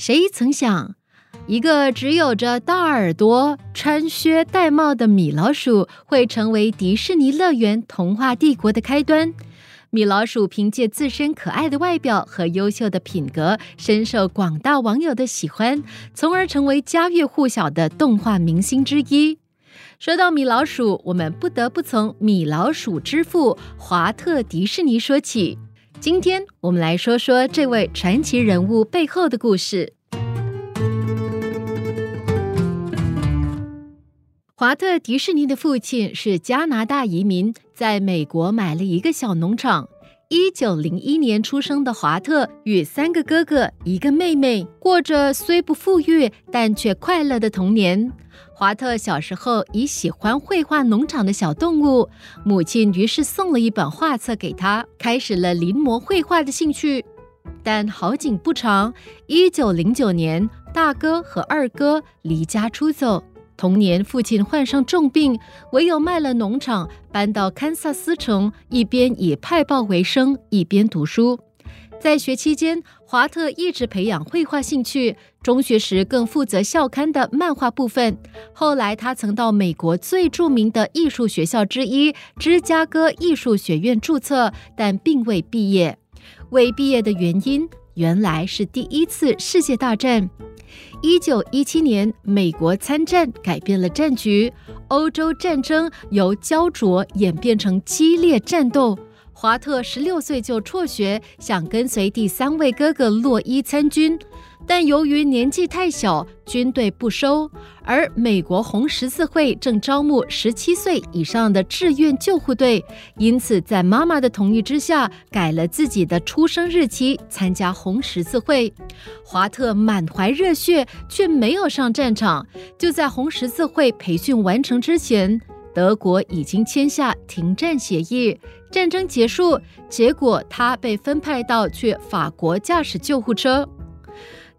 谁曾想，一个只有着大耳朵、穿靴戴帽的米老鼠，会成为迪士尼乐园童话帝国的开端？米老鼠凭借自身可爱的外表和优秀的品格，深受广大网友的喜欢，从而成为家喻户晓的动画明星之一。说到米老鼠，我们不得不从米老鼠之父华特·迪士尼说起。今天我们来说说这位传奇人物背后的故事。华特·迪士尼的父亲是加拿大移民，在美国买了一个小农场。一九零一年出生的华特与三个哥哥、一个妹妹，过着虽不富裕但却快乐的童年。华特小时候已喜欢绘画农场的小动物，母亲于是送了一本画册给他，开始了临摹绘画的兴趣。但好景不长，一九零九年，大哥和二哥离家出走。同年，父亲患上重病，唯有卖了农场，搬到堪萨斯城，一边以派报为生，一边读书。在学期间，华特一直培养绘画兴趣。中学时更负责校刊的漫画部分。后来，他曾到美国最著名的艺术学校之一芝加哥艺术学院注册，但并未毕业。未毕业的原因，原来是第一次世界大战。一九一七年，美国参战改变了战局，欧洲战争由焦灼演变成激烈战斗。华特十六岁就辍学，想跟随第三位哥哥洛伊参军，但由于年纪太小，军队不收。而美国红十字会正招募十七岁以上的志愿救护队，因此在妈妈的同意之下，改了自己的出生日期，参加红十字会。华特满怀热血，却没有上战场。就在红十字会培训完成之前。德国已经签下停战协议，战争结束，结果他被分派到去法国驾驶救护车，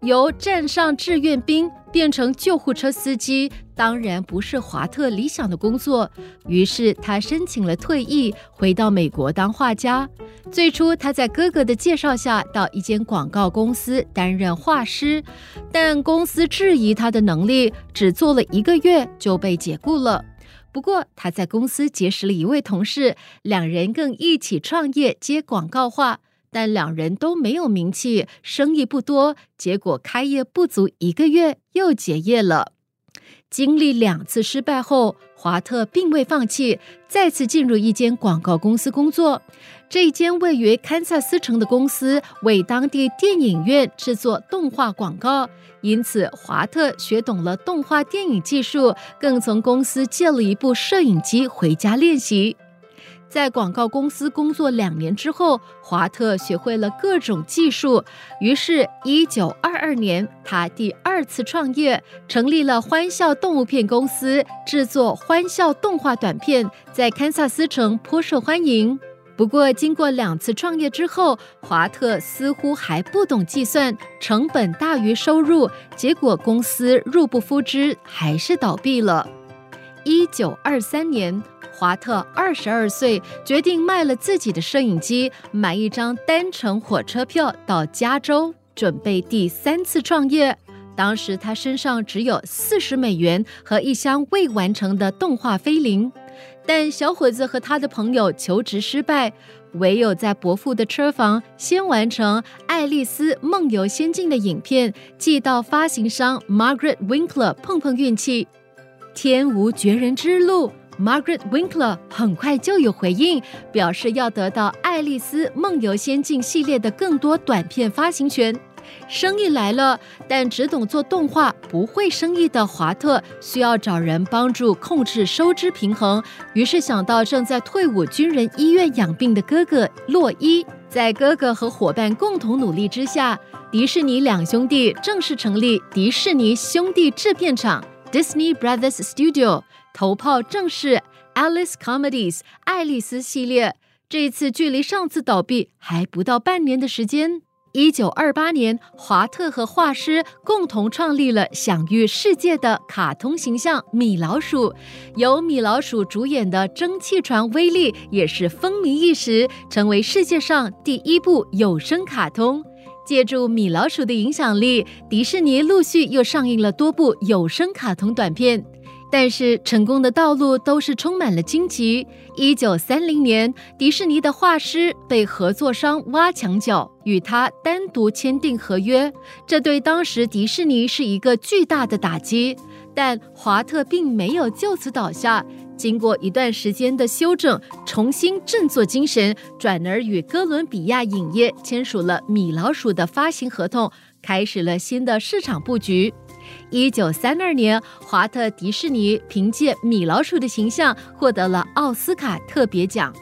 由站上志愿兵变成救护车司机，当然不是华特理想的工作。于是他申请了退役，回到美国当画家。最初他在哥哥的介绍下到一间广告公司担任画师，但公司质疑他的能力，只做了一个月就被解雇了。不过，他在公司结识了一位同事，两人更一起创业接广告画，但两人都没有名气，生意不多，结果开业不足一个月又结业了。经历两次失败后，华特并未放弃，再次进入一间广告公司工作。这一间位于堪萨斯城的公司为当地电影院制作动画广告，因此华特学懂了动画电影技术，更从公司借了一部摄影机回家练习。在广告公司工作两年之后，华特学会了各种技术。于是，一九二二年，他第二次创业，成立了欢笑动物片公司，制作欢笑动画短片，在堪萨斯城颇受欢迎。不过，经过两次创业之后，华特似乎还不懂计算，成本大于收入，结果公司入不敷支，还是倒闭了。一九二三年。华特二十二岁，决定卖了自己的摄影机，买一张单程火车票到加州，准备第三次创业。当时他身上只有四十美元和一箱未完成的动画菲林，但小伙子和他的朋友求职失败，唯有在伯父的车房先完成《爱丽丝梦游仙境》的影片，寄到发行商 Margaret Winkler 碰碰运气。天无绝人之路。Margaret Winkler 很快就有回应，表示要得到《爱丽丝梦游仙境》系列的更多短片发行权。生意来了，但只懂做动画不会生意的华特需要找人帮助控制收支平衡，于是想到正在退伍军人医院养病的哥哥洛伊。在哥哥和伙伴共同努力之下，迪士尼两兄弟正式成立迪士尼兄弟制片厂 （Disney Brothers Studio），头炮正是 Alice Comedies 爱丽丝系列。这一次距离上次倒闭还不到半年的时间。一九二八年，华特和画师共同创立了享誉世界的卡通形象米老鼠。由米老鼠主演的《蒸汽船威力》也是风靡一时，成为世界上第一部有声卡通。借助米老鼠的影响力，迪士尼陆续又上映了多部有声卡通短片。但是成功的道路都是充满了荆棘。一九三零年，迪士尼的画师被合作商挖墙脚，与他单独签订合约，这对当时迪士尼是一个巨大的打击。但华特并没有就此倒下，经过一段时间的休整，重新振作精神，转而与哥伦比亚影业签署了米老鼠的发行合同，开始了新的市场布局。一九三二年，华特迪士尼凭借米老鼠的形象获得了奥斯卡特别奖。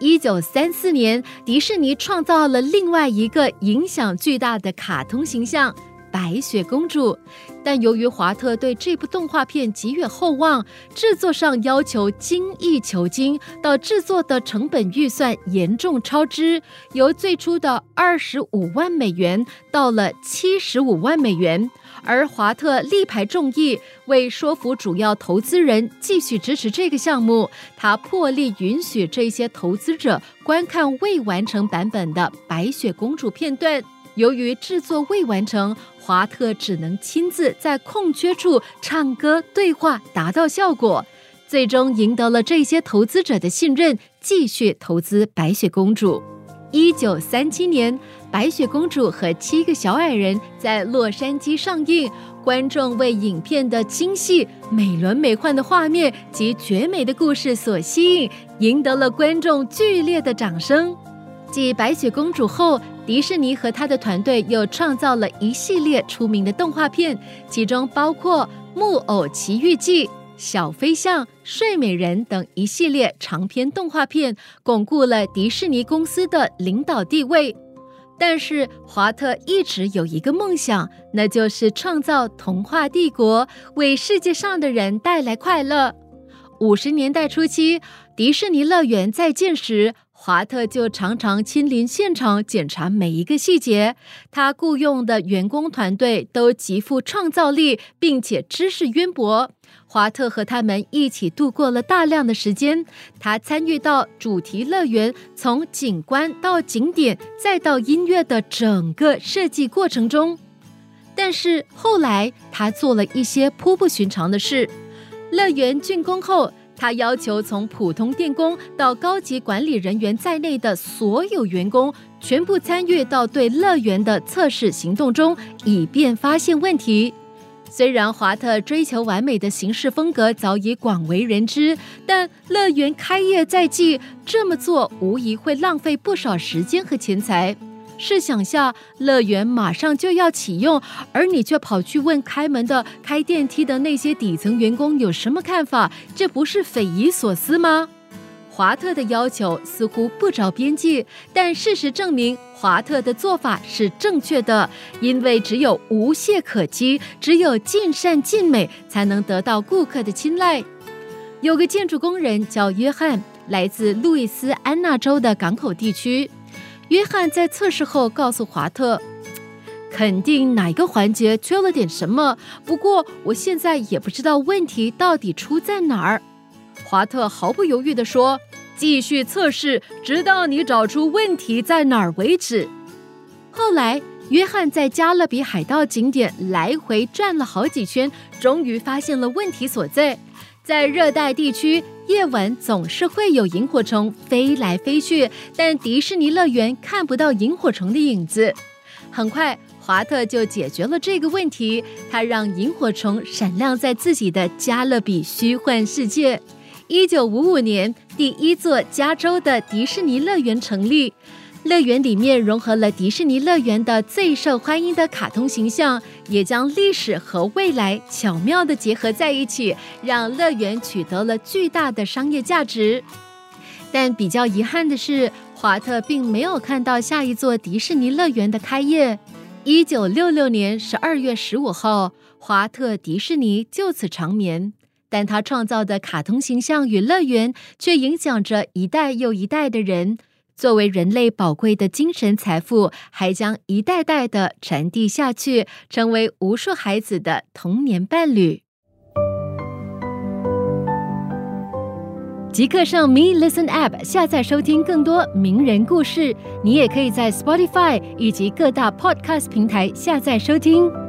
一九三四年，迪士尼创造了另外一个影响巨大的卡通形象——白雪公主。但由于华特对这部动画片寄予厚望，制作上要求精益求精，到制作的成本预算严重超支，由最初的二十五万美元到了七十五万美元。而华特力排众议，为说服主要投资人继续支持这个项目，他破例允许这些投资者观看未完成版本的白雪公主片段。由于制作未完成，华特只能亲自在空缺处唱歌对话，达到效果。最终赢得了这些投资者的信任，继续投资白雪公主。一九三七年。《白雪公主和七个小矮人》在洛杉矶上映，观众为影片的精细、美轮美奂的画面及绝美的故事所吸引，赢得了观众剧烈的掌声。继《白雪公主》后，迪士尼和他的团队又创造了一系列出名的动画片，其中包括《木偶奇遇记》。小飞象、睡美人等一系列长篇动画片，巩固了迪士尼公司的领导地位。但是华特一直有一个梦想，那就是创造童话帝国，为世界上的人带来快乐。五十年代初期，迪士尼乐园在建时，华特就常常亲临现场检查每一个细节。他雇佣的员工团队都极富创造力，并且知识渊博。华特和他们一起度过了大量的时间。他参与到主题乐园从景观到景点再到音乐的整个设计过程中。但是后来他做了一些颇不寻常的事。乐园竣工后，他要求从普通电工到高级管理人员在内的所有员工全部参与到对乐园的测试行动中，以便发现问题。虽然华特追求完美的行事风格早已广为人知，但乐园开业在即，这么做无疑会浪费不少时间和钱财。试想下，乐园马上就要启用，而你却跑去问开门的、开电梯的那些底层员工有什么看法，这不是匪夷所思吗？华特的要求似乎不着边际，但事实证明，华特的做法是正确的。因为只有无懈可击，只有尽善尽美，才能得到顾客的青睐。有个建筑工人叫约翰，来自路易斯安那州的港口地区。约翰在测试后告诉华特，肯定哪个环节缺了点什么，不过我现在也不知道问题到底出在哪儿。华特毫不犹豫地说：“继续测试，直到你找出问题在哪儿为止。”后来，约翰在加勒比海盗景点来回转了好几圈，终于发现了问题所在。在热带地区，夜晚总是会有萤火虫飞来飞去，但迪士尼乐园看不到萤火虫的影子。很快，华特就解决了这个问题，他让萤火虫闪亮在自己的加勒比虚幻世界。一九五五年，第一座加州的迪士尼乐园成立。乐园里面融合了迪士尼乐园的最受欢迎的卡通形象，也将历史和未来巧妙的结合在一起，让乐园取得了巨大的商业价值。但比较遗憾的是，华特并没有看到下一座迪士尼乐园的开业。一九六六年十二月十五号，华特迪士尼就此长眠。但他创造的卡通形象与乐园，却影响着一代又一代的人。作为人类宝贵的精神财富，还将一代代的传递下去，成为无数孩子的童年伴侣。即刻上 Me Listen App 下载收听更多名人故事。你也可以在 Spotify 以及各大 Podcast 平台下载收听。